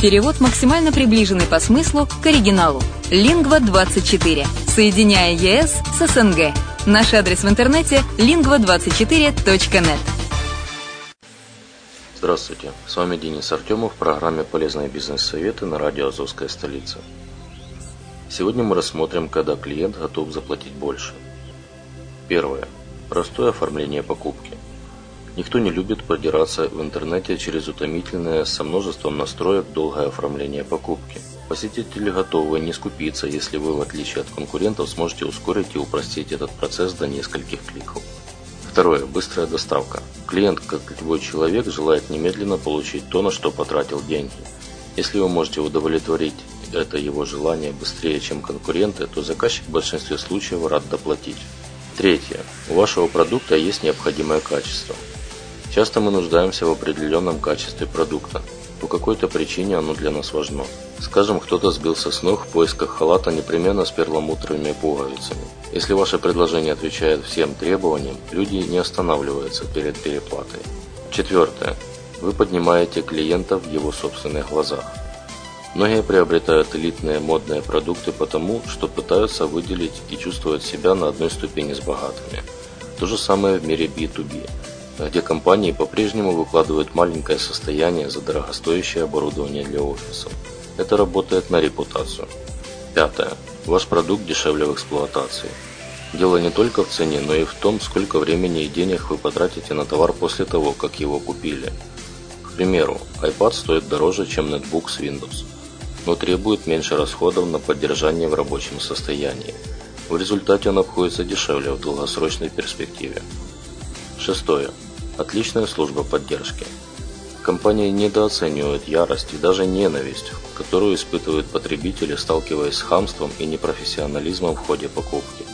Перевод максимально приближенный по смыслу к оригиналу. Лингва24. Соединяя ЕС с СНГ. Наш адрес в интернете lingva24.net. Здравствуйте, с вами Денис Артемов в программе «Полезные бизнес-советы» на радио «Азовская столица». Сегодня мы рассмотрим, когда клиент готов заплатить больше. Первое. Простое оформление покупки. Никто не любит продираться в интернете через утомительное со множеством настроек долгое оформление покупки. Посетители готовы не скупиться, если вы, в отличие от конкурентов, сможете ускорить и упростить этот процесс до нескольких кликов. Второе. Быстрая доставка. Клиент, как любой человек, желает немедленно получить то, на что потратил деньги. Если вы можете удовлетворить это его желание быстрее, чем конкуренты, то заказчик в большинстве случаев рад доплатить. Третье. У вашего продукта есть необходимое качество. Часто мы нуждаемся в определенном качестве продукта. По какой-то причине оно для нас важно. Скажем, кто-то сбился с ног в поисках халата непременно с перламутровыми пуговицами. Если ваше предложение отвечает всем требованиям, люди не останавливаются перед переплатой. Четвертое. Вы поднимаете клиента в его собственных глазах. Многие приобретают элитные модные продукты потому, что пытаются выделить и чувствовать себя на одной ступени с богатыми. То же самое в мире B2B где компании по-прежнему выкладывают маленькое состояние за дорогостоящее оборудование для офисов. Это работает на репутацию. Пятое. Ваш продукт дешевле в эксплуатации. Дело не только в цене, но и в том, сколько времени и денег вы потратите на товар после того, как его купили. К примеру, iPad стоит дороже, чем нетбук с Windows, но требует меньше расходов на поддержание в рабочем состоянии. В результате он обходится дешевле в долгосрочной перспективе. Шестое. Отличная служба поддержки. Компании недооценивают ярость и даже ненависть, которую испытывают потребители, сталкиваясь с хамством и непрофессионализмом в ходе покупки.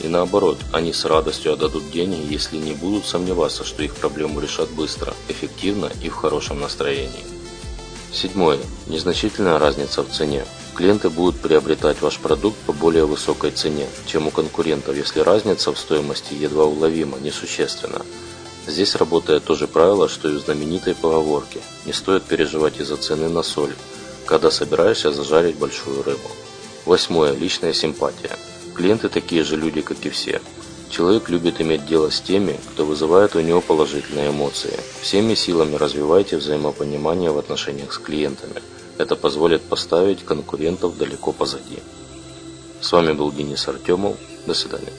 И наоборот, они с радостью отдадут деньги, если не будут сомневаться, что их проблему решат быстро, эффективно и в хорошем настроении. Седьмое. Незначительная разница в цене. Клиенты будут приобретать ваш продукт по более высокой цене, чем у конкурентов, если разница в стоимости едва уловима, несущественна. Здесь работает то же правило, что и в знаменитой поговорке «Не стоит переживать из-за цены на соль, когда собираешься зажарить большую рыбу». Восьмое. Личная симпатия. Клиенты такие же люди, как и все. Человек любит иметь дело с теми, кто вызывает у него положительные эмоции. Всеми силами развивайте взаимопонимание в отношениях с клиентами. Это позволит поставить конкурентов далеко позади. С вами был Денис Артемов. До свидания.